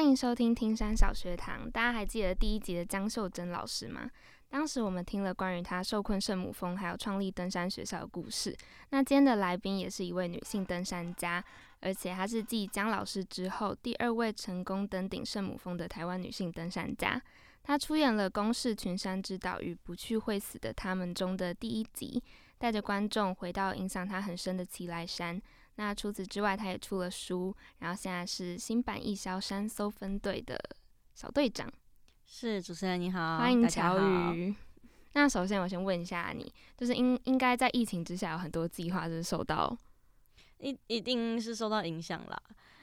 欢迎收听听山小学堂。大家还记得第一集的江秀珍老师吗？当时我们听了关于她受困圣母峰，还有创立登山学校的故事。那今天的来宾也是一位女性登山家，而且她是继江老师之后第二位成功登顶圣母峰的台湾女性登山家。她出演了《公式群山之岛》与《不去会死的他们》中的第一集，带着观众回到影响她很深的奇来山。那除此之外，他也出了书，然后现在是新版易消山搜分队的小队长。是主持人你好，欢迎大家乔好。宇。那首先我先问一下你，就是应应该在疫情之下有很多计划是受到一一定是受到影响啦。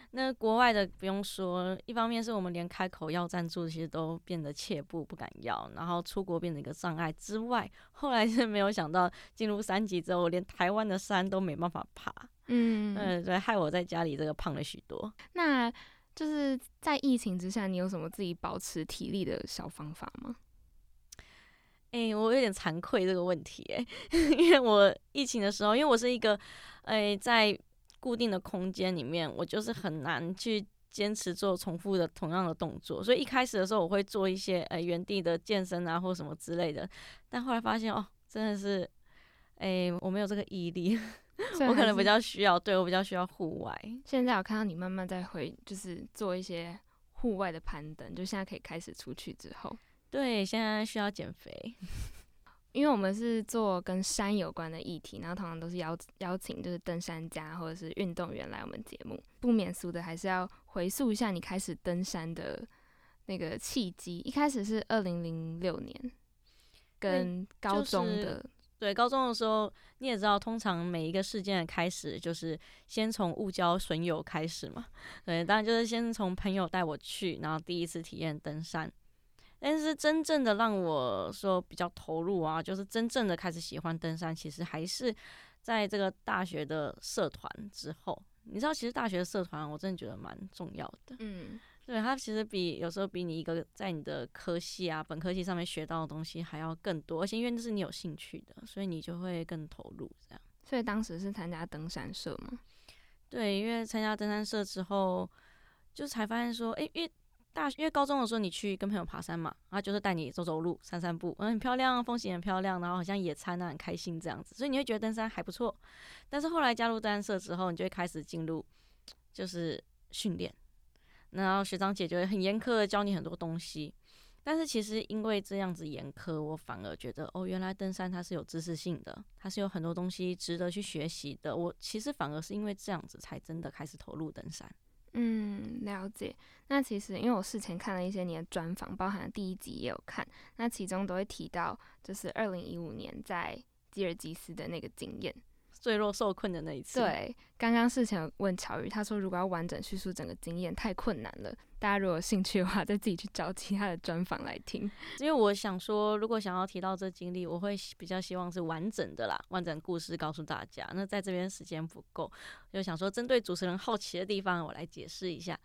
那国外的不用说，一方面是我们连开口要赞助，其实都变得怯步不敢要，然后出国变成一个障碍之外，后来是没有想到进入三级之后，连台湾的山都没办法爬，嗯，嗯，对，害我在家里这个胖了许多。那就是在疫情之下，你有什么自己保持体力的小方法吗？哎、我有点惭愧这个问题、哎，因为我疫情的时候，因为我是一个，哎、在固定的空间里面，我就是很难去坚持做重复的同样的动作，所以一开始的时候我会做一些呃原地的健身啊或什么之类的，但后来发现哦，真的是，哎、我没有这个毅力，我可能比较需要，对我比较需要户外。现在我看到你慢慢在回，就是做一些户外的攀登，就现在可以开始出去之后。对，现在需要减肥。因为我们是做跟山有关的议题，然后通常都是邀邀请就是登山家或者是运动员来我们节目，不免俗的还是要回溯一下你开始登山的那个契机。一开始是二零零六年，跟高中的、对，高中的时候你也知道，通常每一个事件的开始就是先从误交损友开始嘛。对，当然就是先从朋友带我去，然后第一次体验登山。但是真正的让我说比较投入啊，就是真正的开始喜欢登山，其实还是在这个大学的社团之后。你知道，其实大学社团我真的觉得蛮重要的。嗯，对，它其实比有时候比你一个在你的科系啊、本科系上面学到的东西还要更多，而且因为那是你有兴趣的，所以你就会更投入。这样所以当时是参加登山社嘛。对，因为参加登山社之后，就才发现说，诶，因为大因为高中的时候你去跟朋友爬山嘛，然后就是带你走走路、散散步，嗯，很漂亮，风景很漂亮，然后好像野餐啊，很开心这样子，所以你会觉得登山还不错。但是后来加入登山社之后，你就会开始进入就是训练，然后学长姐就会很严苛的教你很多东西。但是其实因为这样子严苛，我反而觉得哦，原来登山它是有知识性的，它是有很多东西值得去学习的。我其实反而是因为这样子，才真的开始投入登山。嗯，了解。那其实因为我事前看了一些你的专访，包含第一集也有看，那其中都会提到，就是二零一五年在吉尔吉斯的那个经验。坠落受困的那一次，，对，刚刚事前问乔宇，他说如果要完整叙述整个经验太困难了，大家如果有兴趣的话，再自己去找其他的专访来听。因为我想说，如果想要提到这经历，我会比较希望是完整的啦，完整故事告诉大家。那在这边时间不够，就想说针对主持人好奇的地方，我来解释一下。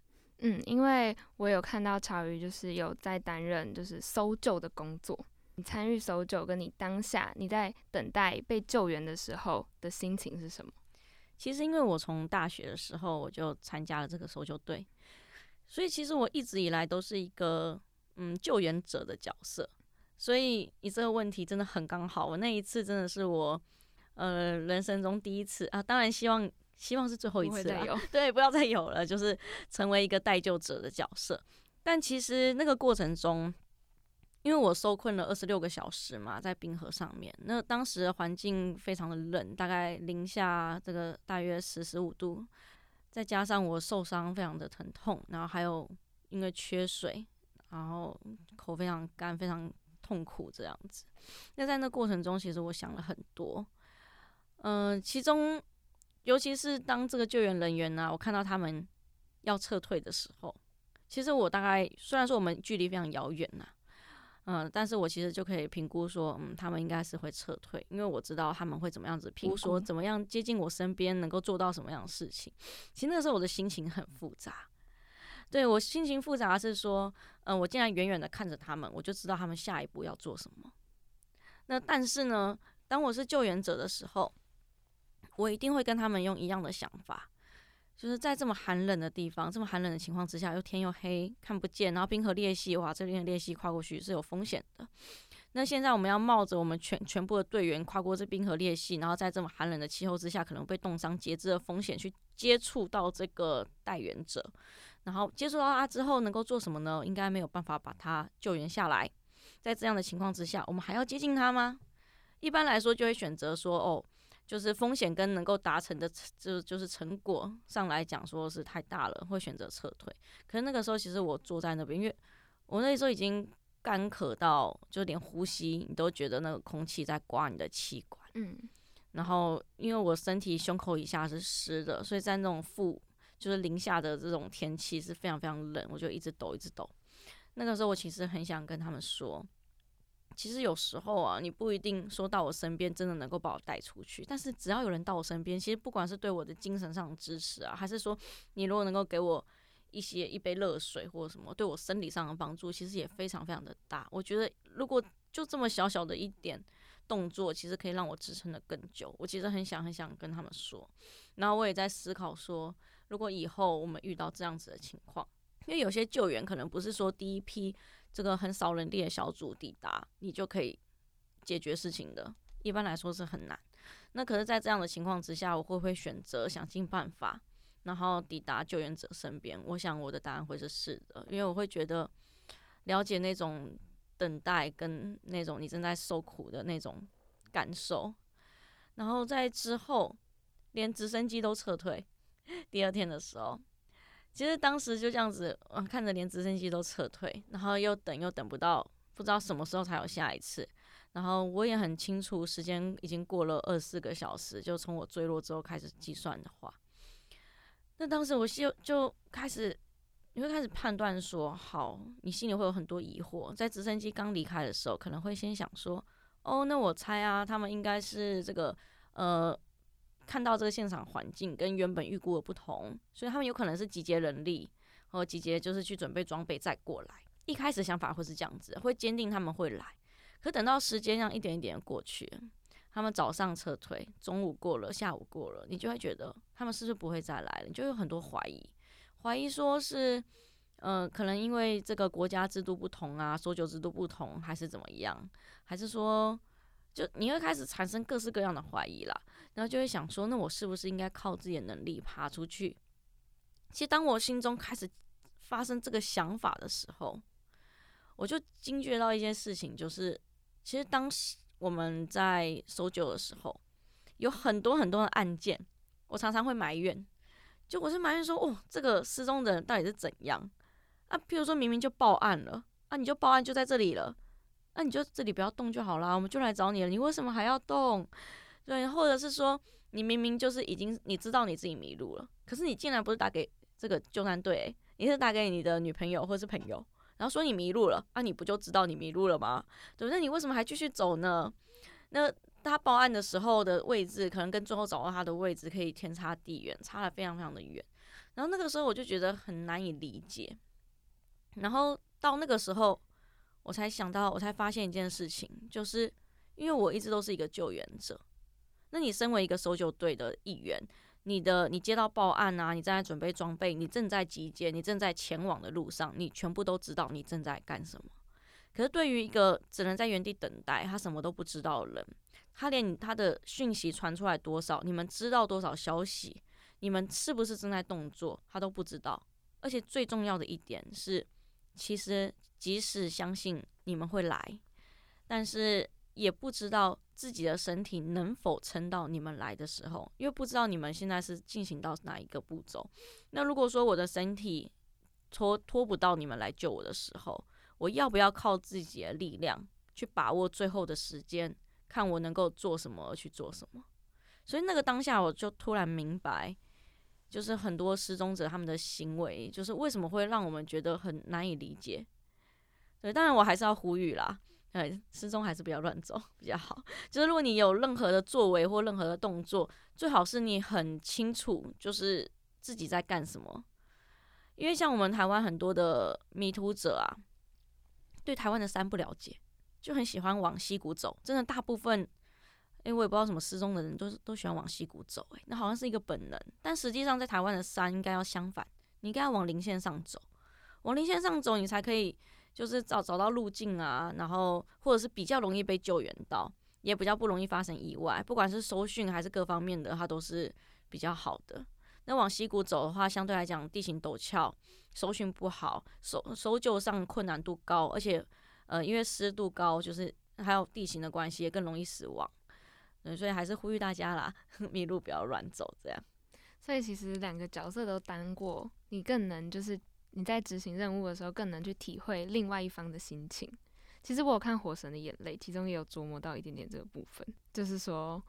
嗯，因为我有看到乔宇就是有在担任就是搜救的工作，你参与搜救，跟你当下你在等待被救援的时候的心情是什么？其实因为我从大学的时候我就参加了这个搜救队，所以其实我一直以来都是一个嗯救援者的角色。所以你这个问题真的很刚好，我那一次真的是我呃人生中第一次啊，当然希望希望是最后一次啦不会再有 对，不要再有了，就是成为一个待救者的角色。但其实那个过程中，因为我受困了二十六个小时嘛，在冰河上面，那当时的环境非常的冷，大概零下这个大约十十五度，再加上我受伤非常的疼痛，然后还有因为缺水，然后口非常干，非常痛苦这样子。那在那过程中，其实我想了很多，嗯、其中尤其是当这个救援人员呢、我看到他们要撤退的时候，其实我大概虽然说我们距离非常遥远呐，嗯，但是我其实就可以评估说，嗯，他们应该是会撤退，因为我知道他们会怎么样子评估，说怎么样接近我身边，能够做到什么样的事情。其实那个时候我的心情很复杂，对我心情复杂是说，嗯，我竟然远远的看着他们，我就知道他们下一步要做什么。那但是呢，当我是救援者的时候，我一定会跟他们用一样的想法，就是在这么寒冷的地方，这么寒冷的情况之下，又天又黑，看不见，然后冰河裂隙，哇，这边的裂隙跨过去是有风险的。那现在我们要冒着我们全全部的队员跨过这冰河裂隙，然后在这么寒冷的气候之下，可能被冻伤截肢的风险去接触到这个带援者，然后接触到他之后能够做什么呢？应该没有办法把他救援下来。在这样的情况之下，我们还要接近他吗？一般来说就会选择说，哦，就是风险跟能够达成的就就是成果上来讲，说是太大了，会选择撤退。可是那个时候，其实我坐在那边，因为我那时候已经。干渴到就连呼吸你都觉得那个空气在刮你的气管，嗯，然后因为我身体胸口以下是湿的，所以在那种负就是零下的这种天气是非常非常冷，我就一直抖一直抖。那个时候我其实很想跟他们说，其实有时候啊，你不一定说到我身边真的能够把我带出去，但是只要有人到我身边，其实不管是对我的精神上的支持啊，还是说你如果能够给我。一些一杯热水或者什么对我生理上的帮助，其实也非常非常的大。我觉得如果就这么小小的一点动作，其实可以让我支撑的更久。我其实很想很想跟他们说，然后我也在思考说，如果以后我们遇到这样子的情况，因为有些救援可能不是说第一批这个很少人力的小组抵达，你就可以解决事情的。一般来说是很难。那可是，在这样的情况之下，我会不会选择想尽办法？然后抵达救援者身边，我想我的答案会是是的，因为我会觉得了解那种等待跟那种你正在受苦的那种感受。然后在之后，连直升机都撤退。第二天的时候，其实当时就这样子，嗯，看着连直升机都撤退，然后又等又等不到，不知道什么时候才有下一次。然后我也很清楚，时间已经过了二十四个小时，就从我坠落之后开始计算的话。那当时我就就开始，你会开始判断说，好，你心里会有很多疑惑。在直升机刚离开的时候，可能会先想说，哦，那我猜啊，他们应该是这个，呃，看到这个现场环境跟原本预估的不同，所以他们有可能是集结人力，或集结就是去准备装备再过来。一开始想法会是这样子，会坚定他们会来。可等到时间这样一点一点过去。他们早上撤退，中午过了，下午过了，你就会觉得他们是不是不会再来了？你就有很多怀疑，怀疑说是，嗯，可能因为这个国家制度不同啊，搜救制度不同，还是怎么样？还是说，就你会开始产生各式各样的怀疑啦，然后就会想说，那我是不是应该靠自己的能力爬出去？其实当我心中开始发生这个想法的时候，我就惊觉到一件事情，就是其实当时。我们在搜救的时候，有很多很多的案件，我常常会埋怨，就我是埋怨说，哦，这个失踪的人到底是怎样啊？譬如说明明就报案了，啊，你就报案就在这里了，那你就这里不要动就好啦，我们就来找你了，你为什么还要动？对，或者是说，你明明就是已经你知道你自己迷路了，可是你竟然不是打给这个救难队，你是打给你的女朋友或是朋友。然后说你迷路了，啊，你不就知道你迷路了吗？对不对？你为什么还继续走呢？那他报案的时候的位置，可能跟最后找到他的位置可以天差地远，差的非常非常的远。然后那个时候我就觉得很难以理解。然后到那个时候，我才想到，我才发现一件事情，就是因为我一直都是一个救援者。那你身为一个搜救队的一员。你的，你接到报案啊，你正在准备装备，你正在集结，你正在前往的路上，你全部都知道你正在干什么。可是对于一个只能在原地等待，他什么都不知道的人，他连他的讯息传出来多少，你们知道多少消息，你们是不是正在动作，他都不知道。而且最重要的一点是，其实即使相信你们会来，但是。也不知道自己的身体能否撑到你们来的时候，因为不知道你们现在是进行到哪一个步骤。那如果说我的身体拖拖不到你们来救我的时候，我要不要靠自己的力量去把握最后的时间，看我能够做什么而去做什么？所以那个当下，我就突然明白，就是很多失踪者他们的行为，就是为什么会让我们觉得很难以理解。对，当然我还是要呼吁啦。哎，失踪还是不要乱走比较好。就是如果你有任何的作为或任何的动作，最好是你很清楚，就是自己在干什么。因为像我们台湾很多的迷途者啊，对台湾的山不了解，就很喜欢往溪谷走。真的，大部分诶，我也不知道什么失踪的人都是都喜欢往溪谷走，诶，那好像是一个本能，但实际上在台湾的山应该要相反，你应该要往零线上走，往零线上走，你才可以就是找找到路径啊，然后或者是比较容易被救援到，也比较不容易发生意外，不管是搜讯还是各方面的，它都是比较好的。那往溪谷走的话，相对来讲地形陡峭，搜寻不好，搜搜救上困难度高，而且呃因为湿度高，就是还有地形的关系，也更容易死亡。对，所以还是呼吁大家啦，迷路不要乱走，这样。所以其实两个角色都当过，你更能就是你在执行任务的时候，更能去体会另外一方的心情。其实我有看《火神的眼泪》，其中也有琢磨到一点点这个部分，就是说，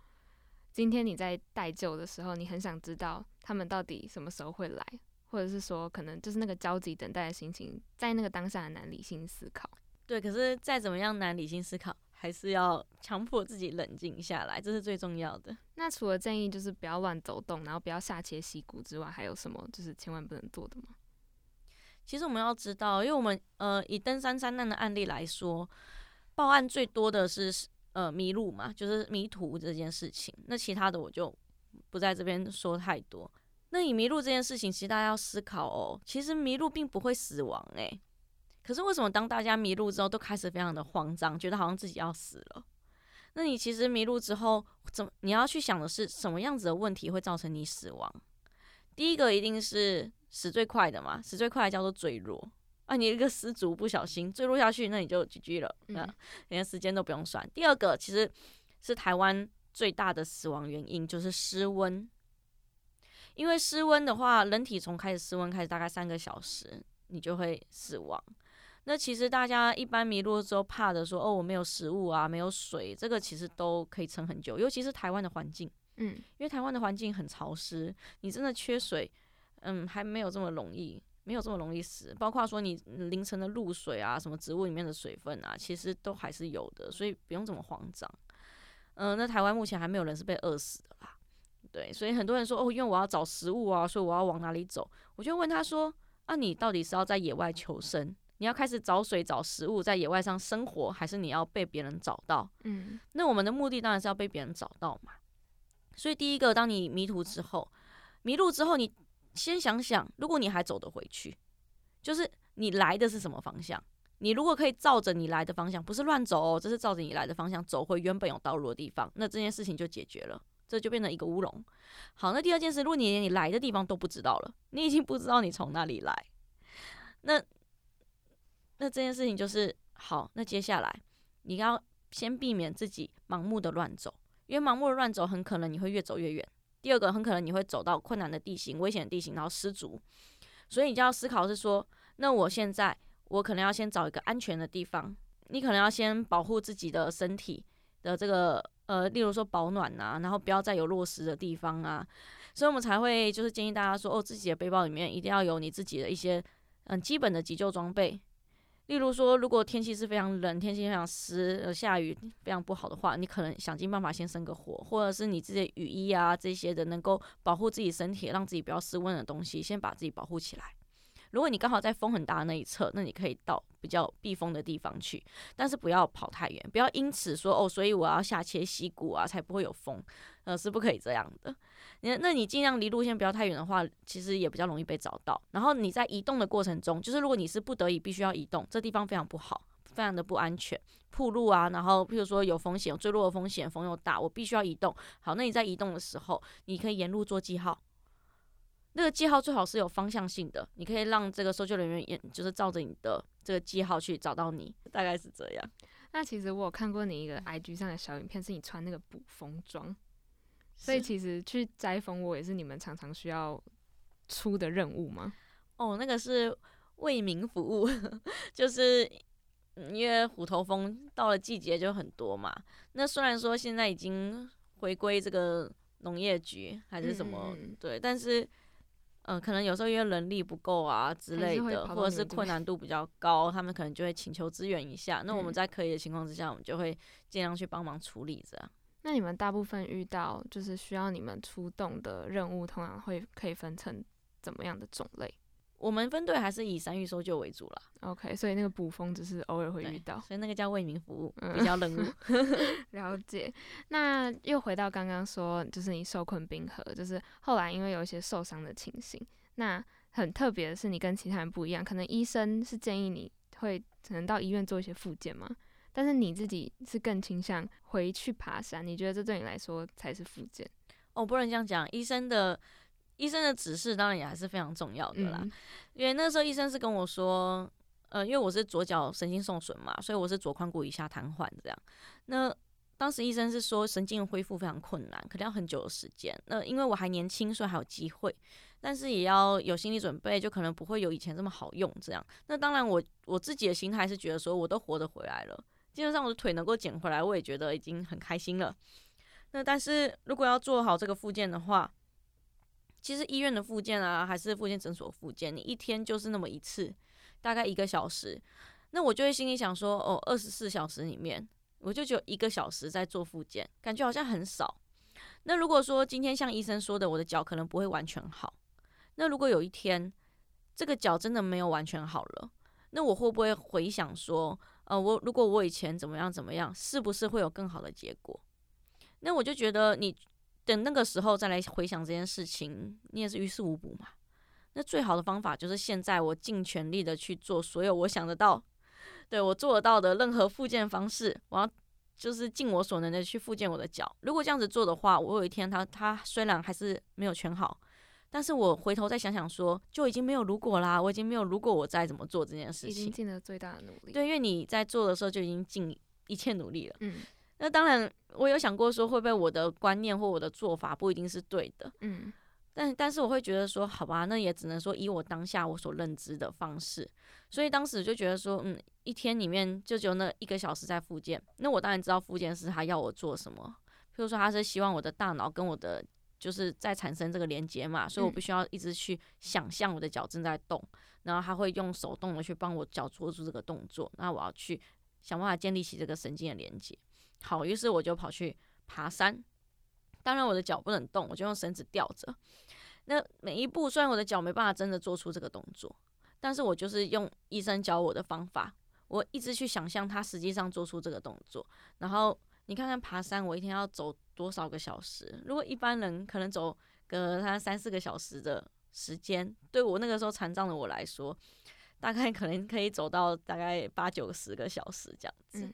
今天你在待救的时候，你很想知道他们到底什么时候会来，或者是说，可能就是那个焦急等待的心情，在那个当下很难理性思考。对，可是再怎么样难理性思考。还是要强迫自己冷静下来，这是最重要的。那除了建议就是不要乱走动，然后不要下切溪谷之外，还有什么就是千万不能做的吗？其实我们要知道，因为我们呃以登山山难的案例来说，报案最多的是呃迷路嘛，就是迷途这件事情。那其他的我就不在这边说太多。那以迷路这件事情，其实大家要思考哦，其实迷路并不会死亡诶。可是为什么当大家迷路之后，都开始非常的慌张，觉得好像自己要死了？那你其实迷路之后，怎么你要去想的是什么样子的问题会造成你死亡？第一个一定是死最快的嘛，死最快的叫做坠落啊！你一个失足不小心坠落下去，那你就 GG 了，那连时间都不用算。第二个其实是台湾最大的死亡原因，就是失温。因为失温的话，人体从开始失温开始大概三个小时，你就会死亡。那其实大家一般迷路之后怕的说哦我没有食物啊没有水，这个其实都可以撑很久，尤其是台湾的环境，嗯，因为台湾的环境很潮湿，你真的缺水，嗯，还没有这么容易，没有这么容易死。包括说你凌晨的露水啊，什么植物里面的水分啊，其实都还是有的，所以不用这么慌张。嗯，那台湾目前还没有人是被饿死的啦，对，所以很多人说哦，因为我要找食物啊，所以我要往哪里走？我就问他说，啊，你到底是要在野外求生？你要开始找水找食物，在野外上生活，还是你要被别人找到？嗯，那我们的目的当然是要被别人找到嘛。所以第一个，当你迷途之后，迷路之后，你先想想，如果你还走得回去，就是你来的是什么方向？你如果可以照着你来的方向，不是乱走哦，这是照着你来的方向走回原本有道路的地方，那这件事情就解决了，这就变成一个乌龙。好，那第二件事，如果你连你来的地方都不知道了，你已经不知道你从哪里来，那。那这件事情就是好。那接下来你要先避免自己盲目的乱走，因为盲目的乱走很可能你会越走越远。第二个，很可能你会走到困难的地形、危险的地形，然后失足。所以你就要思考是说，那我现在我可能要先找一个安全的地方。你可能要先保护自己的身体的这个呃，例如说保暖啊，然后不要再有落石的地方啊。所以我们才会就是建议大家说，哦，自己的背包里面一定要有你自己的一些嗯基本的急救装备。例如说，如果天气是非常冷、天气非常湿、呃下雨非常不好的话，你可能想尽办法先生个火，或者是你这些雨衣啊这些的能够保护自己身体、让自己不要失温的东西，先把自己保护起来。如果你刚好在风很大的那一侧，那你可以到比较避风的地方去，但是不要跑太远，不要因此说哦，所以我要下切溪谷啊，才不会有风，呃，是不可以这样的。那那你尽量离路线不要太远的话，其实也比较容易被找到。然后你在移动的过程中，就是如果你是不得已必须要移动，这地方非常不好，非常的不安全，铺路啊，然后譬如说有风险，坠落的风险，风又大，我必须要移动。好，那你在移动的时候，你可以沿路做记号。那个记号最好是有方向性的，你可以让这个搜救人员也就是照着你的这个记号去找到你，大概是这样。那其实我有看过你一个 IG 上的小影片，是你穿那个捕风装。所以其实去摘蜂窝也是你们常常需要出的任务吗？哦，那个是为民服务，就是因为虎头蜂到了季节就很多嘛。那虽然说现在已经回归这个农业局还是什么，对，但是嗯，可能有时候因为人力不够啊之类的，或者是困难度比较高，他们可能就会请求支援一下。那我们在可以的情况之下，我们就会尽量去帮忙处理这样。那你们大部分遇到就是需要你们出动的任务，通常会可以分成怎么样的种类？我们分队还是以山域搜救为主啦。OK，所以那个捕风只是偶尔会遇到。所以那个叫为民服务，嗯比较任务。了解。那又回到刚刚说，就是你受困冰河，就是后来因为有一些受伤的情形。那很特别的是，你跟其他人不一样，可能医生是建议你会可能到医院做一些复健嘛，但是你自己是更倾向回去爬山。你觉得这对你来说才是复健？哦，不能这样讲，医生的医生的指示当然也还是非常重要的啦。嗯因为那时候医生是跟我说，呃，因为我是左脚神经受损嘛，所以我是左髋骨以下瘫痪这样。那当时医生是说神经恢复非常困难，可能要很久的时间。那因为我还年轻，所以还有机会，但是也要有心理准备，就可能不会有以前这么好用这样。那当然我，我自己的心态是觉得说，我都活着回来了，基本上我的腿能够捡回来，我也觉得已经很开心了。那但是如果要做好这个复健的话，其实医院的复健啊，还是复健诊所复健，你一天就是那么一次，大概一个小时。那我就会心里想说，哦，二十四小时里面，我就只有一个小时在做复健，感觉好像很少。那如果说今天像医生说的，我的脚可能不会完全好，那如果有一天这个脚真的没有完全好了，那我会不会回想说，呃，我如果我以前怎么样怎么样，是不是会有更好的结果？那我就觉得你等那个时候再来回想这件事情，你也是于事无补嘛。那最好的方法就是现在我尽全力的去做所有我想得到，对我做得到的任何复健方式，我要就是尽我所能的去复健我的脚。如果这样子做的话，我有一天他他虽然还是没有全好，但是我回头再想想说，就已经没有如果啦，我已经没有如果我再怎么做这件事已经情。尽了最大的努力。，对，因为你在做的时候就已经尽一切努力了。嗯那当然，我有想过说，会不会我的观念或我的做法不一定是对的，嗯但但是我会觉得说，好吧，那也只能说以我当下我所认知的方式，所以当时就觉得说，嗯，一天里面就只有那一个小时在复健，那我当然知道复健师他要我做什么，譬如说他是希望我的大脑跟我的就是在产生这个连接嘛，所以我嗯必须要一直去想象我的脚正在动，然后他会用手动的去帮我脚做出这个动作，那我要去想办法建立起这个神经的连接。好，于是我就跑去爬山。当然，我的脚不能动，我就用绳子吊着。那每一步，虽然我的脚没办法真的做出这个动作，但是我就是用医生教我的方法，我一直去想象他实际上做出这个动作。然后你看看爬山，我一天要走多少个小时？如果一般人可能走个他三四个小时的时间，对我那个时候残障的我来说，大概可能可以走到大概八九十个小时这样子。嗯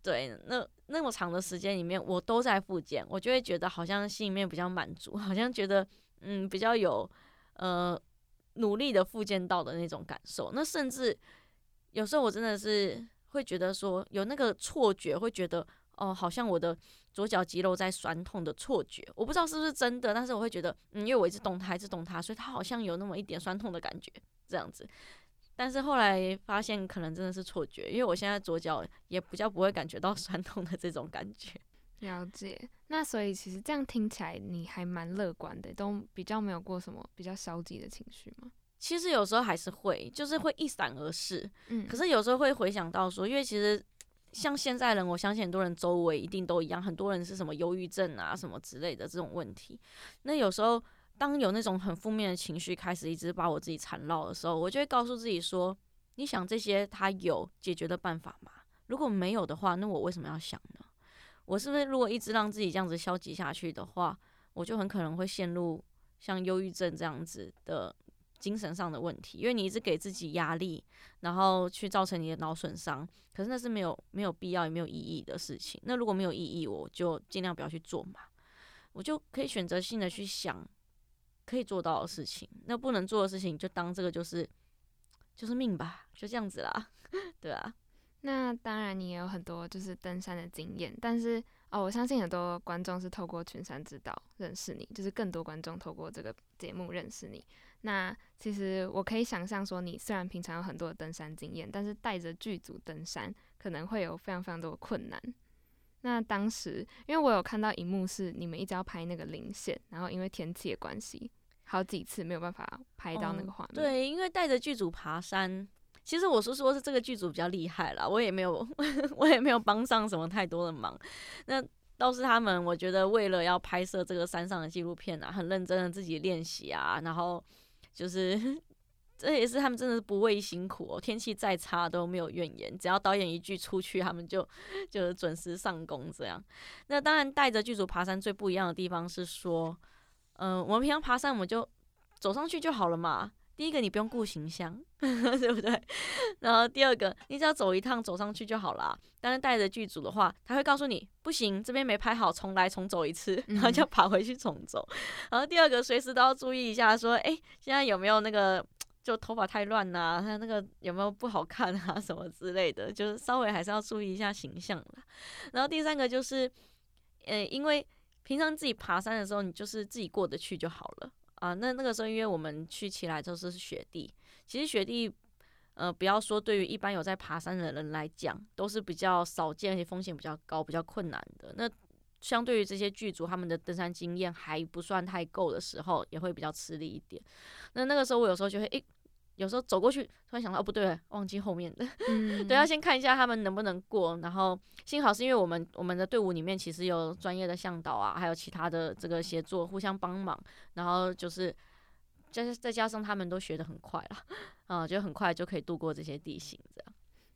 对，那那么长的时间里面，我都在复健，我就会觉得好像心里面比较满足，好像觉得嗯比较有呃努力的复健到的那种感受。那甚至有时候我真的是会觉得说有那个错觉，会觉得哦，好像我的左脚肌肉在酸痛的错觉，我不知道是不是真的，但是我会觉得嗯，因为我一直动它，一直动它，所以它好像有那么一点酸痛的感觉，这样子。但是后来发现可能真的是错觉，因为我现在左脚也比较不会感觉到 酸痛的这种感觉。了解。那所以其实这样听起来你还蛮乐观的，都比较没有过什么比较消极的情绪吗？其实有时候还是会，就是会一闪而逝。嗯，可是有时候会回想到说，因为其实像现在人，我相信很多人周围一定都一样，很多人是什么忧郁症啊什么之类的这种问题。那有时候当有那种很负面的情绪开始一直把我自己缠绕的时候，我就会告诉自己说：你想这些，它有解决的办法吗？如果没有的话，那我为什么要想呢？我是不是如果一直让自己这样子消极下去的话，我就很可能会陷入像忧郁症这样子的精神上的问题，因为你一直给自己压力，然后去造成你的脑损伤，可是那是没有没有必要也没有意义的事情。那如果没有意义，我就尽量不要去做嘛，我就可以选择性的去想可以做到的事情，那不能做的事情就当这个就是就是命吧，就这样子啦，对啊。那当然，你也有很多就是登山的经验，但是哦，我相信很多观众是透过群山之道认识你，就是更多观众透过这个节目认识你。那其实我可以想象说，你虽然平常有很多的登山经验，但是带着剧组登山可能会有非常非常多的困难。那当时，因为我有看到荧幕是你们一直要拍那个零线，然后因为天气的关系，好几次没有办法拍到那个哦画面。，对，因为带着剧组爬山，其实我是说是这个剧组比较厉害啦，我也没有 我也没有帮上什么太多的忙。那倒是他们，我觉得为了要拍摄这个山上的纪录片啊，很认真的自己练习啊，然后就是这也是他们真的是不畏辛苦哦，天气再差都没有怨言，只要导演一句出去，他们就就准时上工这样。那当然带着剧组爬山最不一样的地方是说，嗯、我们平常爬山我们就走上去就好了嘛。第一个你不用顾形象，对不对？然后第二个你只要走一趟走上去就好啦。但是带着剧组的话，他会告诉你不行，这边没拍好，重来重走一次，然后就爬回去重走。然后第二个随时都要注意一下，说诶，现在有没有那个就头发太乱呐、他那个有没有不好看啊 什么之类的，就是稍微还是要注意一下形象啦。然后第三个就是，呃，因为平常自己爬山的时候，你就是自己过得去就好了啊。那那个时候，因为我们去起来都是雪地，其实雪地。呃，不要说对于一般有在爬山的人来讲，都是比较少见，而且风险比较高、比较困难的。那相对于这些剧组，他们的登山经验还不算太够的时候，也会比较吃力一点。那那个时候，我有时候就会，诶、有时候走过去，突然想到，哦，不对，忘记后面的，嗯 对，要先看一下他们能不能过。然后幸好是因为我们我们的队伍里面其实有专业的向导啊，还有其他的这个协作，互相帮忙。然后就是再再加上他们都学得很快啦，啊、就很快就可以度过这些地形这样。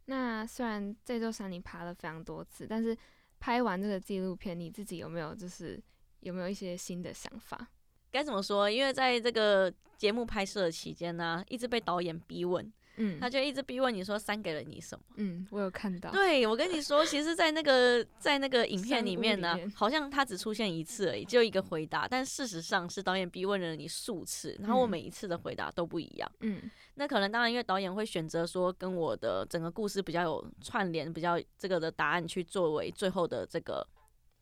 那虽然这座山你爬了非常多次，但是拍完这个纪录片，你自己有没有就是有没有一些新的想法？该怎么说？因为在这个节目拍摄的期间呢、一直被导演逼问，嗯他就一直逼问你说三给了你什么。嗯，我有看到。对，我跟你说，其实，在那个在那个影片里面呢好像他只出现一次而已，就一个回答，但事实上是导演逼问了你数次，然后我嗯每一次的回答都不一样。嗯那可能当然，因为导演会选择说跟我的整个故事比较有串联，比较这个的答案去作为最后的这个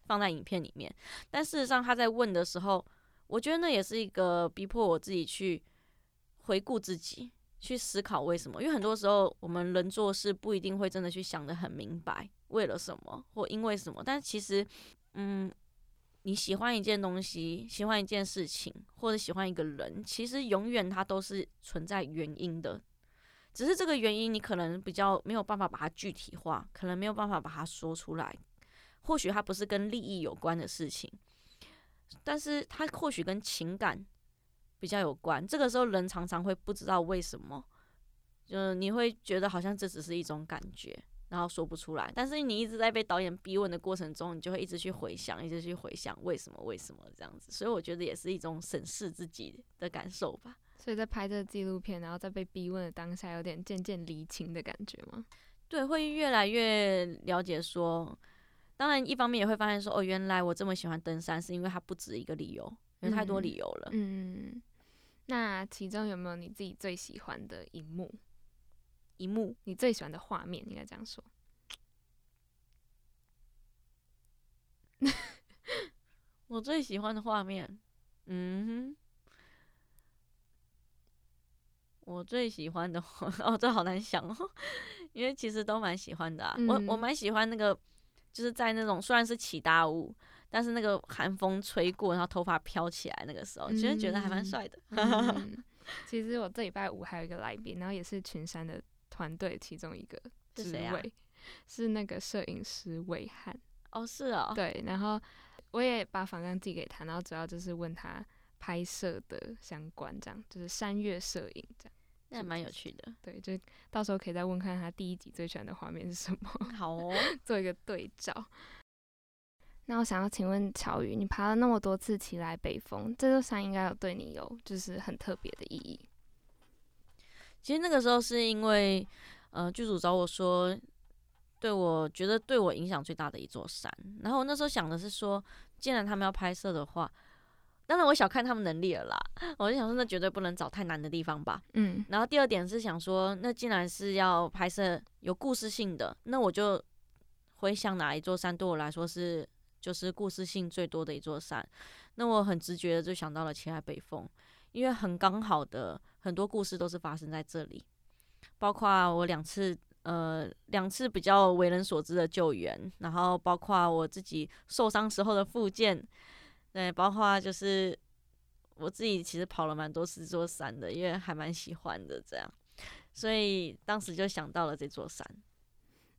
放在影片里面。但事实上，他在问的时候，我觉得那也是一个逼迫我自己去回顾自己，去思考为什么。因为很多时候我们人做事不一定会真的去想得很明白，为了什么或因为什么。但其实，嗯，你喜欢一件东西，喜欢一件事情，或者喜欢一个人，其实永远它都是存在原因的。只是这个原因，你可能比较没有办法把它具体化，可能没有办法把它说出来。或许它不是跟利益有关的事情，但是它或许跟情感比较有关。这个时候，人常常会不知道为什么，就是你会觉得好像这只是一种感觉，然后说不出来。但是你一直在被导演逼问的过程中，你就会一直去回想，一直去回想为什么，为什么这样子。所以我觉得也是一种审视自己的感受吧。所以在拍这个纪录片，然后在被逼问的当下，有点渐渐离情的感觉吗？对，会越来越了解说，当然一方面也会发现说，哦，原来我这么喜欢登山，是因为它不止一个理由，有太多嗯理由了。嗯，那其中有没有你自己最喜欢的一幕？一幕你最喜欢的画面，应该这样说。我最喜欢的画面，嗯哼，我最喜欢的画 哦，这好难想哦，因为其实都蛮喜欢的啊。我我嗯蛮喜欢那个，就是在那种虽然是起大雾，但是那个寒风吹过，然后头发飘起来那个时候，其实觉得还蛮嗯帅的。嗯，其实我这礼拜五还有一个来宾，然后也是群山的团队其中一个职是啊位，是那个摄影师魏汉。哦，是哦，对，然后我也把访纲寄给他，然后主要就是问他拍摄的相关，这样就是山岳摄影这样。那还蛮有趣的。对，就到时候可以再问看他第一集最喜欢的画面是什么，好哦，做一个对照。那我想要请问乔宇，你爬了那么多次奇来北峰，这座山应该有对你有就是很特别的意义。其实那个时候是因为，呃，剧组找我说，对我觉得对我影响最大的一座山。然后我那时候想的是说，既然他们要拍摄的话，当然我小看他们能力了啦。我就想说，那绝对不能找太难的地方吧。嗯然后第二点是想说，那既然是要拍摄有故事性的，那我就回想哪一座山对我来说是就是故事性最多的一座山。那我很直觉的就想到了青海北峰，因为很刚好的很多故事都是发生在这里，包括我两次呃两次比较为人所知的救援，然后包括我自己受伤时候的复健，对，包括就是我自己其实跑了蛮多次这座山的，因为还蛮喜欢的这样，所以当时就想到了这座山。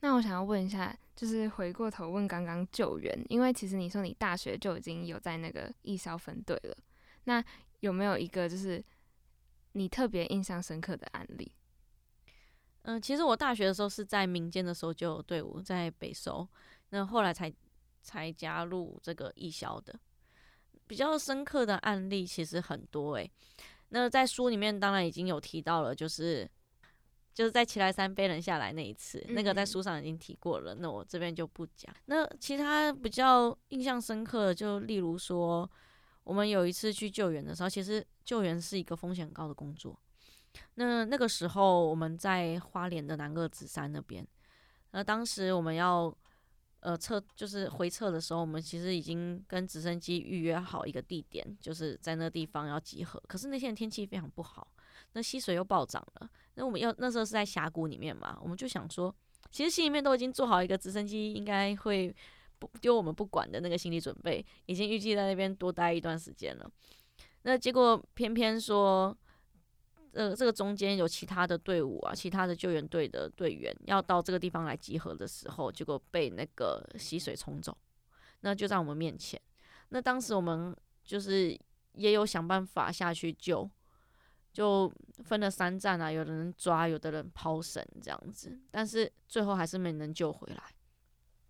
那我想要问一下，就是回过头问刚刚救援，因为其实你说你大学就已经有在那个义消分队了，那有没有一个就是你特别印象深刻的案例？嗯，其实我大学的时候是在民间的时候就有队伍在北收，那后来才才加入这个义消的。比较深刻的案例其实很多诶，那在书里面当然已经有提到了，就是就是在奇来山背人下来那一次，那个在书上已经提过了，那我这边就不讲。那其他比较印象深刻的，就例如说，我们有一次去救援的时候，其实救援是一个风险高的工作。那那个时候我们在花莲的南二子山那边，那当时我们要呃撤，就是回撤的时候，我们其实已经跟直升机预约好一个地点，就是在那地方要集合。可是那天天气非常不好，那溪水又暴涨了。那我们要那时候是在峡谷里面嘛，我们就想说，其实心里面都已经做好一个直升机应该会不丢我们不管的那个心理准备，已经预计在那边多待一段时间了。那结果偏偏说。呃，这个中间有其他的队伍啊，其他的救援队的队员要到这个地方来集合的时候，结果被那个溪水冲走，那就在我们面前。那当时我们就是也有想办法下去救，就分了三站啊，有的人抓，有的人抛绳这样子，但是最后还是没能救回来。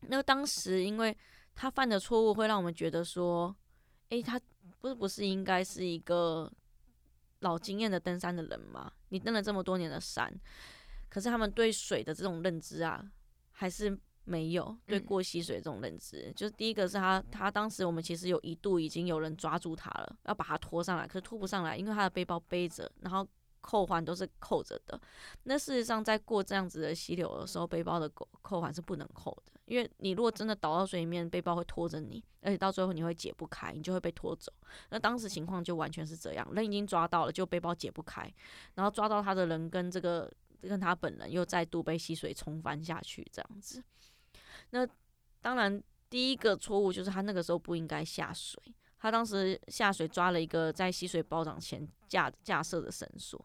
那当时因为他犯的错误，会让我们觉得说，诶，他不是不是应该是一个。老经验的登山的人嘛，你登了这么多年的山，可是他们对水的这种认知啊，还是没有对过溪水这种认知。就是第一个是他，他当时我们其实有一度已经有人抓住他了，要把他拖上来，可是拖不上来，因为他的背包背着，然后。扣环都是扣着的，那事实上在过这样子的溪流的时候，背包的扣扣环是不能扣的，因为你如果真的倒到水里面，背包会拖着你，而且到最后你会解不开，你就会被拖走。那当时情况就完全是这样，人已经抓到了，就背包解不开，然后抓到他的人跟这个跟他本人又再度被溪水冲翻下去，这样子。那当然第一个错误就是他那个时候不应该下水。他当时下水抓了一个在溪水暴涨前架架设的绳索，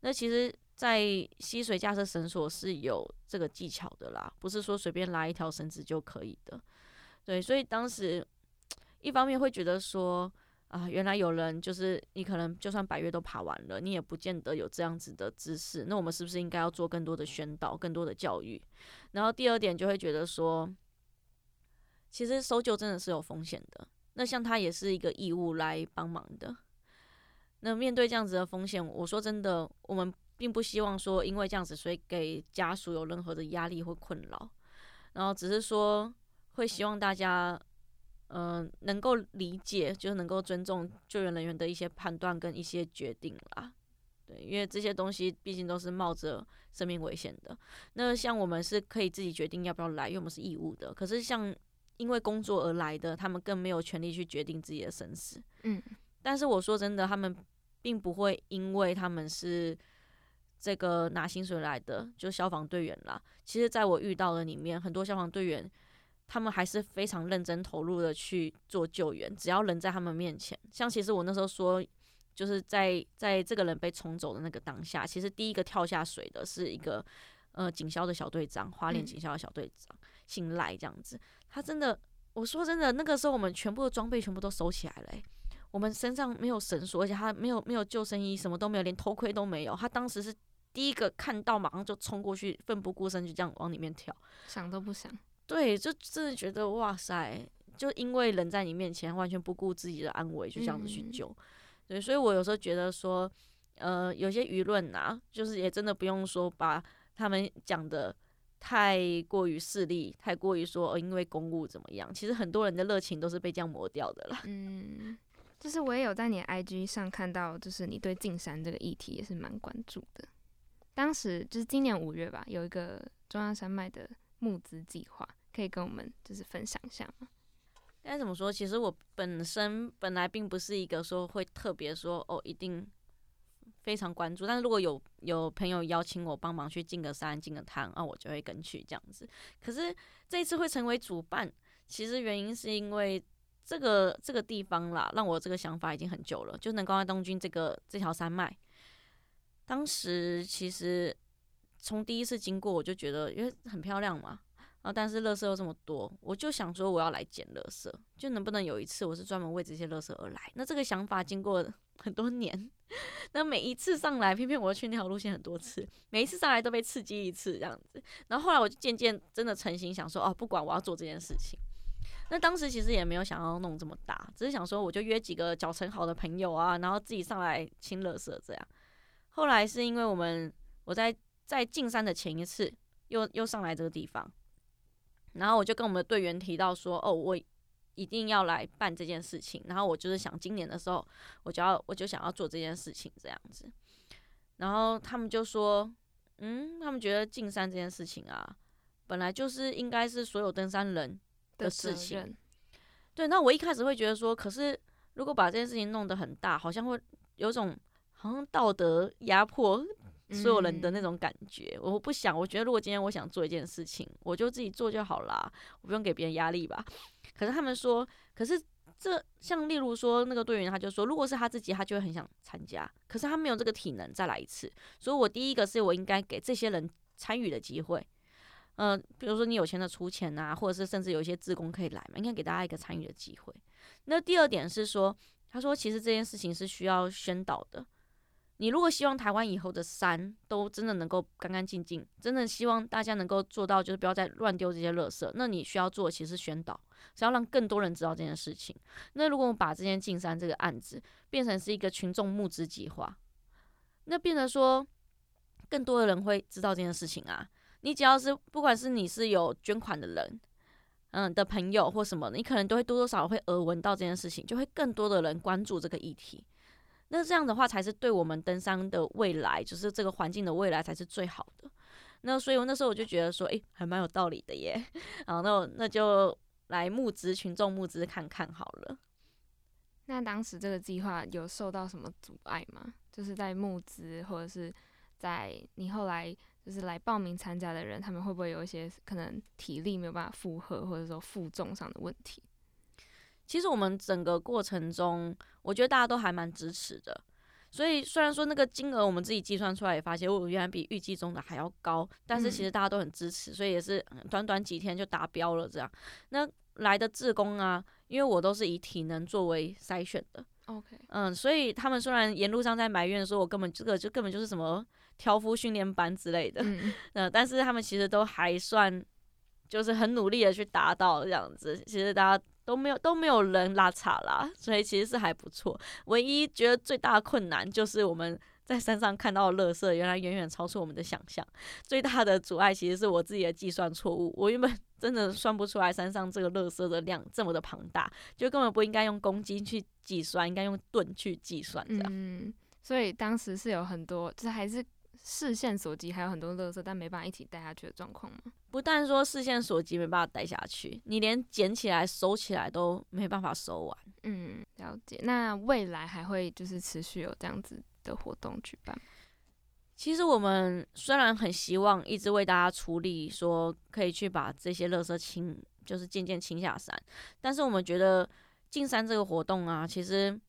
那其实，在溪水架设绳索是有这个技巧的啦，不是说随便拉一条绳子就可以的。对，所以当时一方面会觉得说，啊，原来有人就是你可能就算百越都爬完了，你也不见得有这样子的知识，那我们是不是应该要做更多的宣导、更多的教育？然后第二点就会觉得说，其实搜救真的是有风险的。那像他也是一个义务来帮忙的。那面对这样子的风险，我说真的，我们并不希望说因为这样子，所以给家属有任何的压力或困扰。然后只是说，会希望大家，嗯，能够理解，就是能够尊重救援人员的一些判断跟一些决定啦。对，因为这些东西毕竟都是冒着生命危险的。那像我们是可以自己决定要不要来，因为我们是义务的。可是像因为工作而来的，他们更没有权利去决定自己的生死。嗯，但是我说真的，他们并不会因为他们是这个拿薪水来的，就消防队员啦。其实，在我遇到的里面，很多消防队员，他们还是非常认真投入的去做救援。只要人在他们面前，像其实我那时候说，就是在在这个人被冲走的那个当下，其实第一个跳下水的是一个呃警消的小队长，花莲警消的小队长，姓赖这样子。他真的，我说真的，那个时候我们全部的装备全部都收起来了，我们身上没有绳索，而且他没有没有救生衣，什么都没有，连头盔都没有。他当时是第一个看到，马上就冲过去，奋不顾身就这样往里面跳，想都不想。对，就真的觉得哇塞，就因为人在你面前，完全不顾自己的安危，就这样子去救。对，所以我有时候觉得说，呃，有些舆论呐，就是也真的不用说把他们讲的。太过于势利，太过于说哦，因为公务怎么样？其实很多人的热情都是被这样磨掉的啦。嗯，就是我也有在你 IG 上看到，就是你对进山这个议题也是蛮关注的。当时就是今年五月吧，有一个中央山脉的募资计划，可以跟我们就是分享一下吗？该怎么说？其实我本身本来并不是一个说会特别说哦，一定。非常关注，但是如果有有朋友邀请我帮忙去进个山、进个滩啊，我就会跟去这样子。可是这一次会成为主办，其实原因是因为这个这个地方啦，让我这个想法已经很久了，就能高安东军这个这条山脉。当时其实从第一次经过，我就觉得因为很漂亮嘛，但是垃圾又这么多，我就想说我要来捡垃圾，就能不能有一次我是专门为这些垃圾而来？那这个想法经过 很多年，那每一次上来，偏偏我去那条路线很多次，每一次上来都被刺激一次这样子。然后后来我就渐渐真的成型，想说哦，不管我要做这件事情。那当时其实也没有想要弄这么大，只是想说我就约几个脚程好的朋友啊，然后自己上来清垃圾这样。后来是因为我们我在在进山的前一次又又上来这个地方，然后我就跟我们的队员提到说，哦，我一定要来办这件事情。然后我就是想今年的时候我就要我就想要做这件事情这样子。然后他们就说，嗯，他们觉得进山这件事情啊，本来就是应该是所有登山人。的事情，对，那我一开始会觉得说，可是如果把这件事情弄得很大，好像会有种好像道德压迫所有人的那种感觉。我不想，我觉得如果今天我想做一件事情，我就自己做就好啦，我不用给别人压力吧。可是他们说，可是这像例如说那个队员，他就说，如果是他自己，他就会很想参加，可是他没有这个体能再来一次。所以我第一个是我应该给这些人参与的机会。嗯，比如说你有钱的出钱呐，或者是甚至有一些职工可以来嘛，应该给大家一个参与的机会。那第二点是说，他说其实这件事情是需要宣导的。你如果希望台湾以后的山都真的能够干干净净，真的希望大家能够做到就是不要再乱丢这些垃圾，那你需要做的其实是宣导，是要让更多人知道这件事情。那如果我们把这件进山这个案子变成是一个群众募资计划，那变得说更多的人会知道这件事情啊。你只要是不管是你是有捐款的人，嗯的朋友或什么，你可能都会多多少少会耳闻到这件事情，就会更多的人关注这个议题。那这样的话才是对我们登山的未来，就是这个环境的未来才是最好的。那所以我那时候我就觉得说，诶，还蛮有道理的耶。好，那那就来募资，群众募资看看好了。那当时这个计划有受到什么阻碍吗？就是在募资，或者是在你后来。就是来报名参加的人，他们会不会有一些可能体力没有办法负荷，或者说负重上的问题？其实我们整个过程中，我觉得大家都还蛮支持的。所以虽然说那个金额我们自己计算出来也发现，我原来比预计中的还要高，但是其实大家都很支持，所以也是短短几天就达标了。这样，那来的志工啊，因为我都是以体能作为筛选的。OK，嗯，所以他们虽然沿路上在埋怨说，我根本这个就根本就是什么。挑夫训练班之类的，嗯，但是他们其实都还算，就是很努力的去达到这样子。其实大家都没有都没有人拉差啦，所以其实是还不错。唯一觉得最大的困难就是我们在山上看到的垃圾，原来远远超出我们的想象。最大的阻碍其实是我自己的计算错误。我原本 真的算不出来山上这个垃圾的量这么的庞大，就根本不应该用公斤去计算，应该用吨去计算这样。嗯，所以当时是有很多，这还是。视线所及，还有很多垃圾，但没办法一起带下去的状况吗？不但说视线所及没办法带下去，你连捡起来收起来都没办法收完。嗯，了解。那未来还会就是持续有这样子的活动举办？其实我们虽然很希望一直为大家处理，说可以去把这些垃圾清，就是渐渐清下山，但是我们觉得进山这个活动啊，其实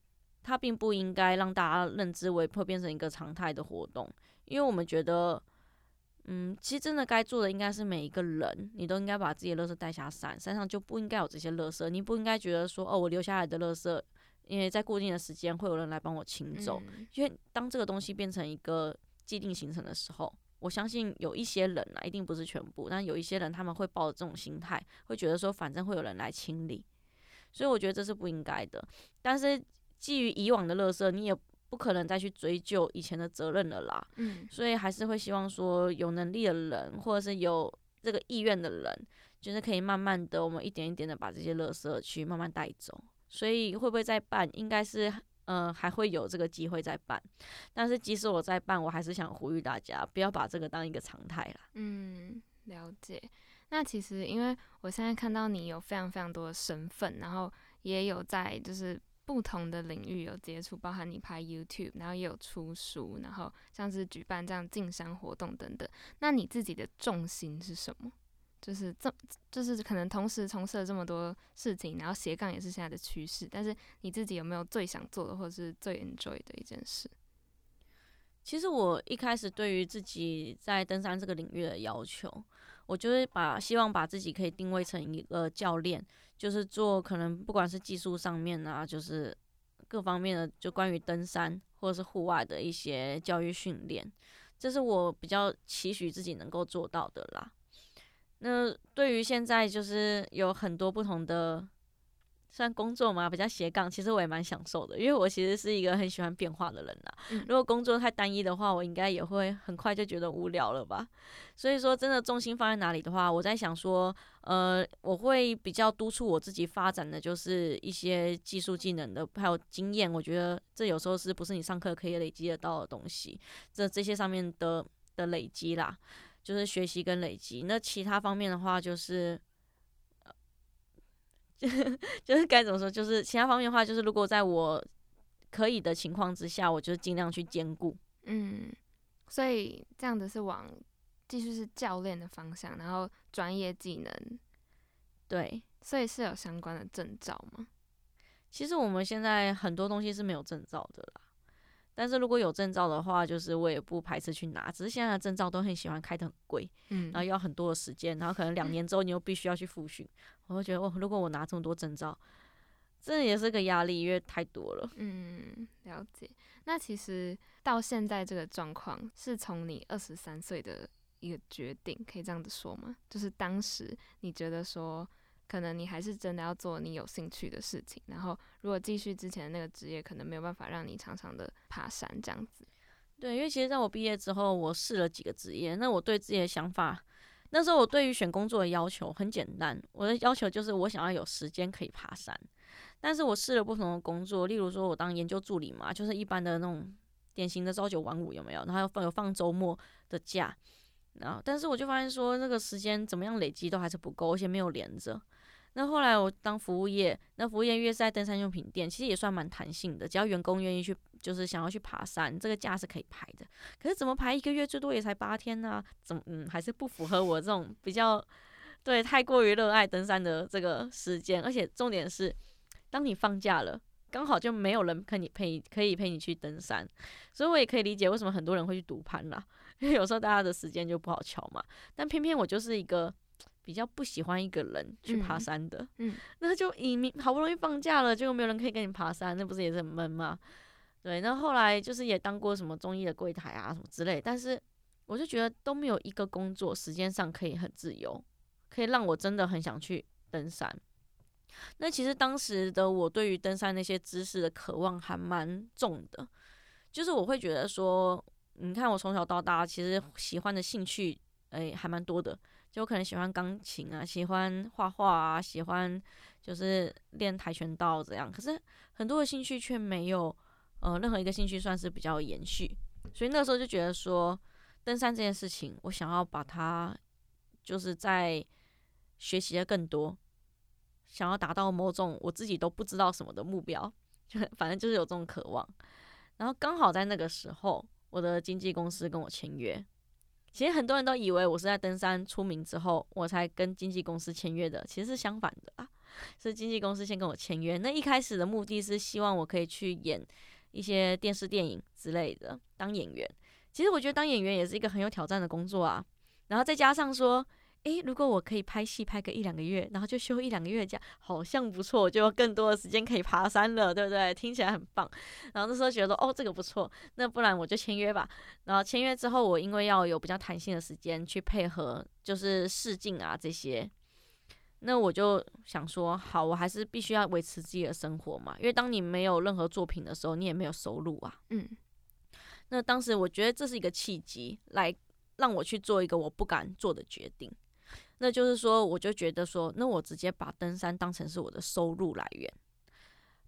它并不应该让大家认知为会变成一个常态的活动。因为我们觉得，嗯，其实真的该做的应该是每一个人，你都应该把自己的垃圾带下山，山上就不应该有这些垃圾。你不应该觉得说，哦，我留下来的垃圾，因为在固定的时间会有人来帮我清走。因为当这个东西变成一个既定行程的时候，我相信有一些人啊，一定不是全部，但有一些人他们会抱着这种心态，会觉得说，反正会有人来清理，所以我觉得这是不应该的。但是基于以往的垃圾，你也。不可能再去追究以前的责任了啦，嗯，所以还是会希望说有能力的人，或者是有这个意愿的人，就是可以慢慢的，我们一点一点的把这些垃圾去慢慢带走。所以会不会再办？应该是，嗯，还会有这个机会再办。但是即使我在办，我还是想呼吁大家不要把这个当一个常态啦。嗯，了解。那其实因为我现在看到你有非常非常多的身份，然后也有在就是。不同的领域有接触，包含你拍 YouTube，然后也有出书，然后像是举办这样进山活动等等。那你自己的重心是什么？就是这，就是可能同时从事了这么多事情，然后斜杠也是现在的趋势。但是你自己有没有最想做的，或者是最 enjoy 的一件事？其实我一开始对于自己在登山这个领域的要求，我就是把希望把自己可以定位成一个教练，就是做可能不管是技术上面啊，就是各方面的，就关于登山或者是户外的一些教育训练，这是我比较期许自己能够做到的啦。那对于现在就是有很多不同的。算工作嘛，比较斜杠，其实我也蛮享受的，因为我其实是一个很喜欢变化的人啦。如果工作太单一的话，我应该也会很快就觉得无聊了吧。所以说，真的重心放在哪里的话，我在想说，呃，我会比较督促我自己发展的就是一些技术技能的，还有经验。我觉得这有时候是不是你上课可以累积得到的东西？这这些上面的的累积啦，就是学习跟累积。那其他方面的话，就是。就是该怎么说？就是其他方面的话，就是如果在我可以的情况之下，我就尽量去兼顾。嗯，所以这样子是往继续是教练的方向，然后专业技能，对，所以是有相关的证照吗？其实我们现在很多东西是没有证照的啦。但是如果有证照的话，就是我也不排斥去拿。只是现在的证照都很喜欢开的很贵，嗯，然后要很多的时间，然后可能两年之后你又必须要去复训。我会觉得，哦，如果我拿这么多证照，这也是个压力，因为太多了。嗯，了解。那其实到现在这个状况，是从你二十三岁的一个决定，可以这样子说吗？就是当时你觉得说。可能你还是真的要做你有兴趣的事情，然后如果继续之前那个职业，可能没有办法让你常常的爬山这样子。对，因为其实在我毕业之后，我试了几个职业，那我对自己的想法，那时候我对于选工作的要求很简单，我的要求就是我想要有时间可以爬山。但是我试了不同的工作，例如说我当研究助理嘛，就是一般的那种典型的朝九晚五有没有？然后放有放周末的假，然后但是我就发现说那个时间怎么样累积都还是不够，而且没有连着。那后来我当服务业，那服务业约在登山用品店，其实也算蛮弹性的，只要员工愿意去，就是想要去爬山，这个假是可以排的。可是怎么排一个月最多也才八天呢？怎么嗯还是不符合我这种比较对太过于热爱登山的这个时间？而且重点是，当你放假了，刚好就没有人可你陪，可以陪你去登山。所以我也可以理解为什么很多人会去读攀啦，因为有时候大家的时间就不好瞧嘛。但偏偏我就是一个。比较不喜欢一个人去爬山的，嗯，那就以明好不容易放假了，结果没有人可以跟你爬山，那不是也是很闷吗？对，那后来就是也当过什么中医的柜台啊什么之类，但是我就觉得都没有一个工作时间上可以很自由，可以让我真的很想去登山。那其实当时的我对于登山那些知识的渴望还蛮重的，就是我会觉得说，你看我从小到大其实喜欢的兴趣，诶，还蛮多的。就可能喜欢钢琴啊，喜欢画画啊，喜欢就是练跆拳道这样。可是很多的兴趣却没有，呃，任何一个兴趣算是比较延续。所以那时候就觉得说，登山这件事情，我想要把它就是在学习的更多，想要达到某种我自己都不知道什么的目标，就反正就是有这种渴望。然后刚好在那个时候，我的经纪公司跟我签约。其实很多人都以为我是在登山出名之后，我才跟经纪公司签约的。其实是相反的啊，是经纪公司先跟我签约。那一开始的目的是希望我可以去演一些电视、电影之类的，当演员。其实我觉得当演员也是一个很有挑战的工作啊。然后再加上说。诶，如果我可以拍戏拍个一两个月，然后就休一两个月假，好像不错，就有更多的时间可以爬山了，对不对？听起来很棒。然后那时候觉得，哦，这个不错，那不然我就签约吧。然后签约之后，我因为要有比较弹性的时间去配合，就是试镜啊这些，那我就想说，好，我还是必须要维持自己的生活嘛，因为当你没有任何作品的时候，你也没有收入啊。嗯。那当时我觉得这是一个契机，来让我去做一个我不敢做的决定。那就是说，我就觉得说，那我直接把登山当成是我的收入来源。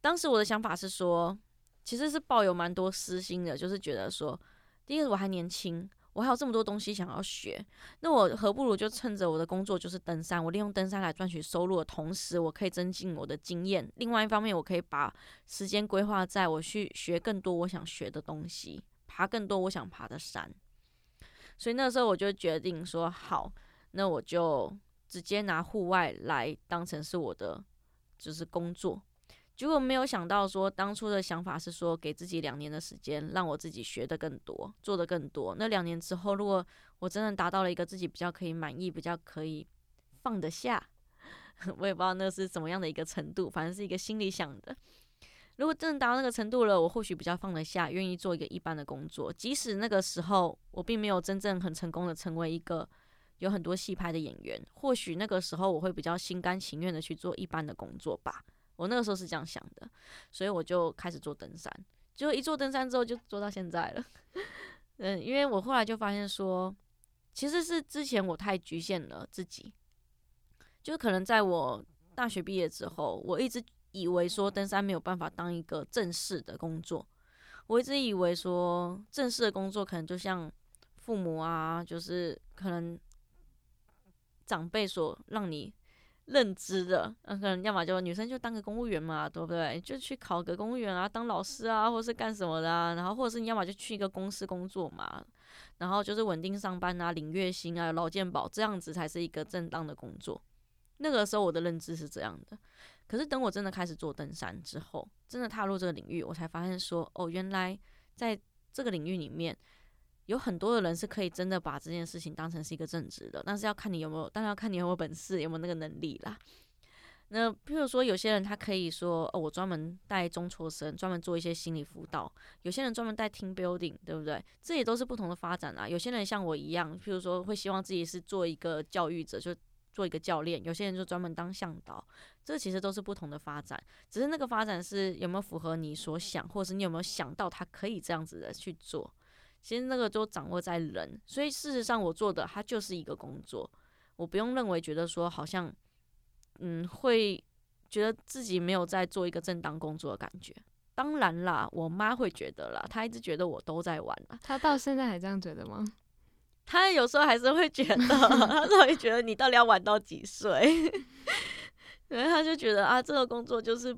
当时我的想法是说，其实是抱有蛮多私心的，就是觉得说，第一个我还年轻，我还有这么多东西想要学，那我何不如就趁着我的工作就是登山，我利用登山来赚取收入的同时，我可以增进我的经验。另外一方面，我可以把时间规划在我去学更多我想学的东西，爬更多我想爬的山。所以那时候我就决定说，好。那我就直接拿户外来当成是我的就是工作，结果没有想到说，当初的想法是说，给自己两年的时间，让我自己学的更多，做的更多。那两年之后，如果我真的达到了一个自己比较可以满意、比较可以放得下，我也不知道那是怎么样的一个程度，反正是一个心里想的。如果真的达到那个程度了，我或许比较放得下，愿意做一个一般的工作。即使那个时候我并没有真正很成功的成为一个有很多戏拍的演员，或许那个时候我会比较心甘情愿的去做一般的工作吧。我那个时候是这样想的，所以我就开始做登山。就一做登山之后，就做到现在了。嗯，因为我后来就发现说，其实是之前我太局限了自己，就可能在我大学毕业之后，我一直。以为说登山没有办法当一个正式的工作，我一直以为说正式的工作可能就像父母啊，就是可能长辈所让你认知的，嗯，可能要么就女生就当个公务员嘛，对不对？就去考个公务员啊，当老师啊，或是干什么的啊，然后或者是你要么就去一个公司工作嘛，然后就是稳定上班啊，领月薪啊，劳健保这样子才是一个正当的工作。那个时候我的认知是这样的。可是等我真的开始做登山之后，真的踏入这个领域，我才发现说，哦，原来在这个领域里面，有很多的人是可以真的把这件事情当成是一个正职的，但是要看你有没有，当然要看你有没有本事，有没有那个能力啦。那譬如说，有些人他可以说，哦，我专门带中辍生，专门做一些心理辅导；有些人专门带 team building，对不对？这也都是不同的发展啊。有些人像我一样，譬如说会希望自己是做一个教育者，就。做一个教练，有些人就专门当向导，这其实都是不同的发展，只是那个发展是有没有符合你所想，或者是你有没有想到他可以这样子的去做，其实那个都掌握在人，所以事实上我做的它就是一个工作，我不用认为觉得说好像，嗯，会觉得自己没有在做一个正当工作的感觉，当然啦，我妈会觉得啦，她一直觉得我都在玩啦，她到现在还这样觉得吗？她有时候还是会觉得，她都会觉得你到底要玩到几岁？然后她就觉得啊，这个工作就是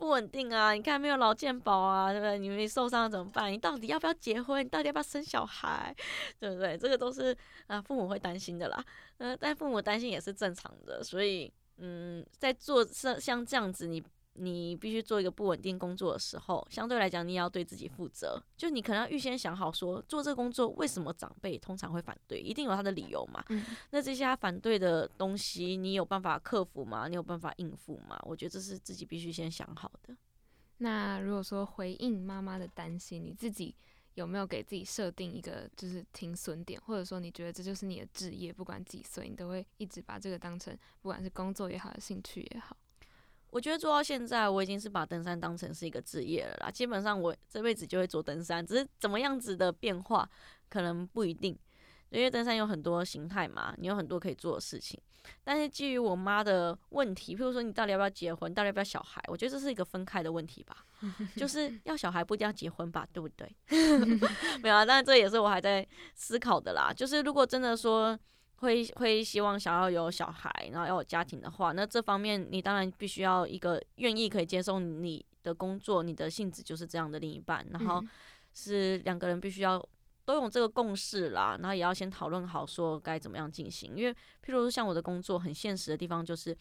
不稳定啊。你看没有老健保啊，对不对？你受伤了怎么办？你到底要不要结婚？你到底要不要生小孩？对不对？这个都是啊，父母会担心的啦。呃，但父母担心也是正常的。所以，嗯，在做像像这样子，你。你必须做一个不稳定工作的时候，相对来讲，你也要对自己负责。就你可能要预先想好，说做这个工作为什么长辈通常会反对，一定有他的理由嘛。那这些他反对的东西，你有办法克服吗？你有办法应付吗？我觉得这是自己必须先想好的。那如果说回应妈妈的担心，你自己有没有给自己设定一个就是停损点，或者说你觉得这就是你的职业，不管几岁，你都会一直把这个当成不管是工作也好，兴趣也好。我觉得做到现在，我已经是把登山当成是一个职业了啦。基本上我这辈子就会做登山，只是怎么样子的变化可能不一定，因为登山有很多形态嘛，你有很多可以做的事情。但是基于我妈的问题，譬如说你到底要不要结婚，到底要不要小孩，我觉得这是一个分开的问题吧。就是要小孩不一定要结婚吧，对不对？没有啊，但是这也是我还在思考的啦。就是如果真的说。会会希望想要有小孩，然后要有家庭的话，那这方面你当然必须要一个愿意可以接受你的工作，你的性质就是这样的另一半，然后是两个人必须要都有这个共识啦，然后也要先讨论好说该怎么样进行，因为譬如说像我的工作很现实的地方就是，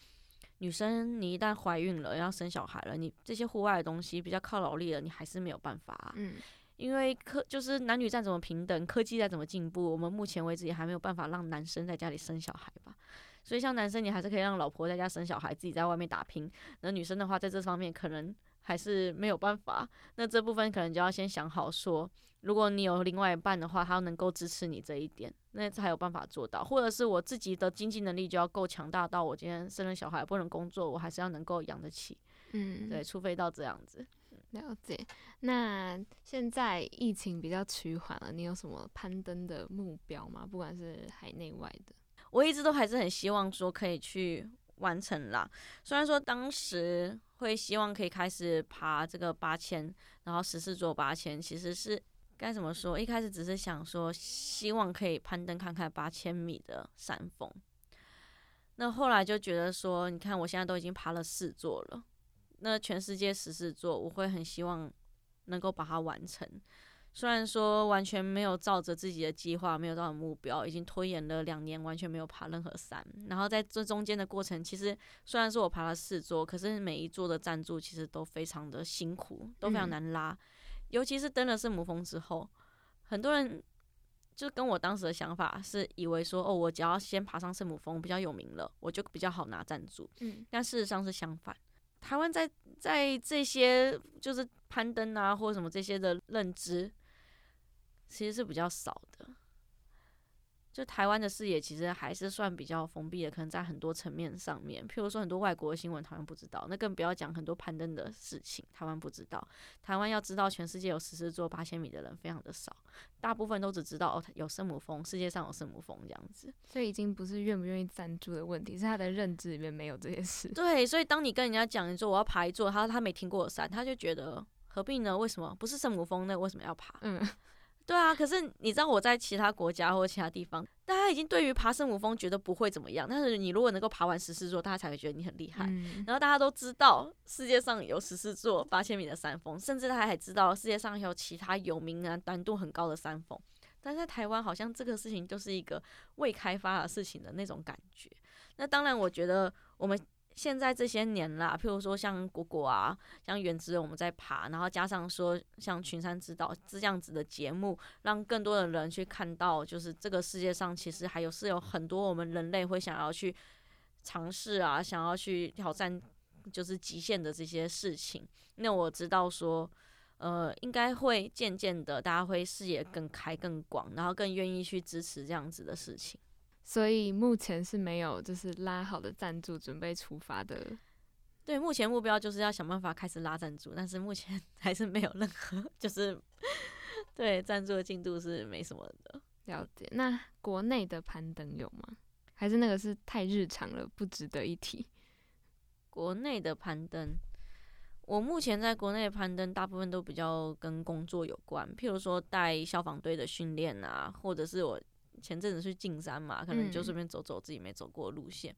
女生你一旦怀孕了要生小孩了，你这些户外的东西比较靠劳力了，你还是没有办法。嗯。因为科就是男女再怎么平等，科技再怎么进步，我们目前为止也还没有办法让男生在家里生小孩吧。所以像男生，你还是可以让老婆在家生小孩，自己在外面打拼。那女生的话，在这方面可能还是没有办法。那这部分可能就要先想好，说如果你有另外一半的话，他能够支持你这一点，那才有办法做到。或者是我自己的经济能力就要够强大到，我今天生了小孩不能工作，我还是要能够养得起。嗯，对，除非到这样子。了解。那现在疫情比较趋缓了，你有什么攀登的目标吗？不管是海内外的，我一直都还是很希望说可以去完成啦。虽然说当时会希望可以开始爬这个八千，然后十四座八千，其实是该怎么说？一开始只是想说希望可以攀登看看八千米的山峰。那后来就觉得说，你看我现在都已经爬了四座了。那全世界十四座，我会很希望能够把它完成。虽然说完全没有照着自己的计划，没有照着目标，已经拖延了两年，完全没有爬任何山。然后在这中间的过程，其实虽然说我爬了四座，可是每一座的赞助其实都非常的辛苦，都非常难拉。尤其是登了圣母峰之后，很多人就跟我当时的想法是以为说，哦，我只要先爬上圣母峰比较有名了，我就比较好拿赞助。嗯，但事实上是相反。台湾在在这些就是攀登啊或者什么这些的认知，其实是比较少的。就台湾的视野其实还是算比较封闭的，可能在很多层面上面，譬如说很多外国的新闻，台湾不知道，那更不要讲很多攀登的事情，台湾不知道。台湾要知道全世界有十四座八千米的人非常的少，大部分都只知道哦有圣母峰，世界上有圣母峰这样子。所以已经不是愿不愿意赞助的问题，是他的认知里面没有这些事。对，所以当你跟人家讲，你说我要爬一座，他他没听过的山，他就觉得何必呢？为什么不是圣母峰？那为什么要爬？嗯，对啊，可是你知道我在其他国家或者其他地方，大家已经对于爬圣母峰觉得不会怎么样，但是你如果能够爬完十四座，大家才会觉得你很厉害。嗯然后大家都知道世界上有十四座八千米的山峰，甚至他还知道世界上还有其他有名啊难度很高的山峰。但在台湾，好像这个事情就是一个未开发的事情的那种感觉。那当然，我觉得我们现在这些年啦，譬如说像果果啊，像原子我们在爬，然后加上说像群山之岛这样子的节目，让更多的人去看到，就是这个世界上其实还有是有很多我们人类会想要去尝试啊，想要去挑战就是极限的这些事情。那我知道说。呃，应该会渐渐的，大家会视野更开、更广，然后更愿意去支持这样子的事情。所以目前是没有就是拉好的赞助准备出发的。对，目前目标就是要想办法开始拉赞助，但是目前 还是没有任何，就是对赞助的进度是没什么的。了解。那国内的攀登有吗？还是那个是太日常了，不值得一提？国内的攀登，我目前在国内攀登，大部分都比较跟工作有关，譬如说带消防队的训练啊，或者是我前阵子去进山嘛，可能就嗯顺便走走自己没走过的路线。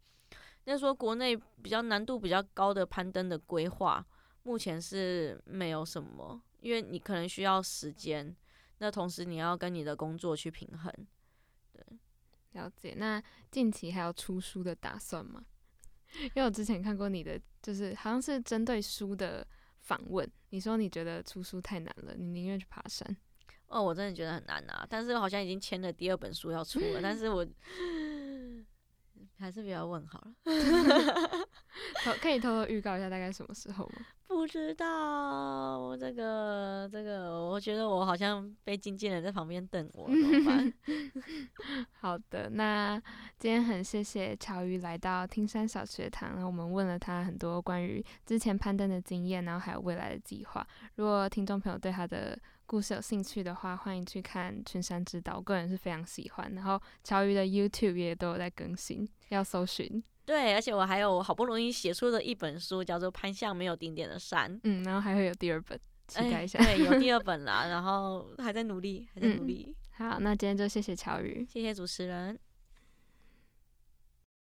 那说国内比较难度比较高的攀登的规划，目前是没有什么，因为你可能需要时间，那同时你要跟你的工作去平衡。对了解。那近期还有出书的打算吗？因为我之前看过你的，就是好像是针对书的访问，你说你觉得出书太难了，你宁愿去爬山。哦，我真的觉得很难啊，但是好像已经签了第二本书要出了，但是我还是不要问好了。偷可以偷偷预告一下大概什么时候吗？不知道，我这个这个，我觉得我好像被经纪人在旁边等我，怎么办？好的，那今天很谢谢乔瑜来到听山小学堂，然后我们问了他很多关于之前攀登的经验，然后还有未来的计划。如果听众朋友对他的故事有兴趣的话，欢迎去看《群山之岛》，我个人是非常喜欢。然后乔瑜的 YouTube 也都有在更新，要搜寻。对，而且我还有好不容易写出的一本书，叫做《攀向没有顶点的山》，嗯，然后还会有第二本，期待一下。哎 对，有第二本啦，然后还在努力，还在努嗯力。好，那今天就谢谢乔瑜。谢谢主持人。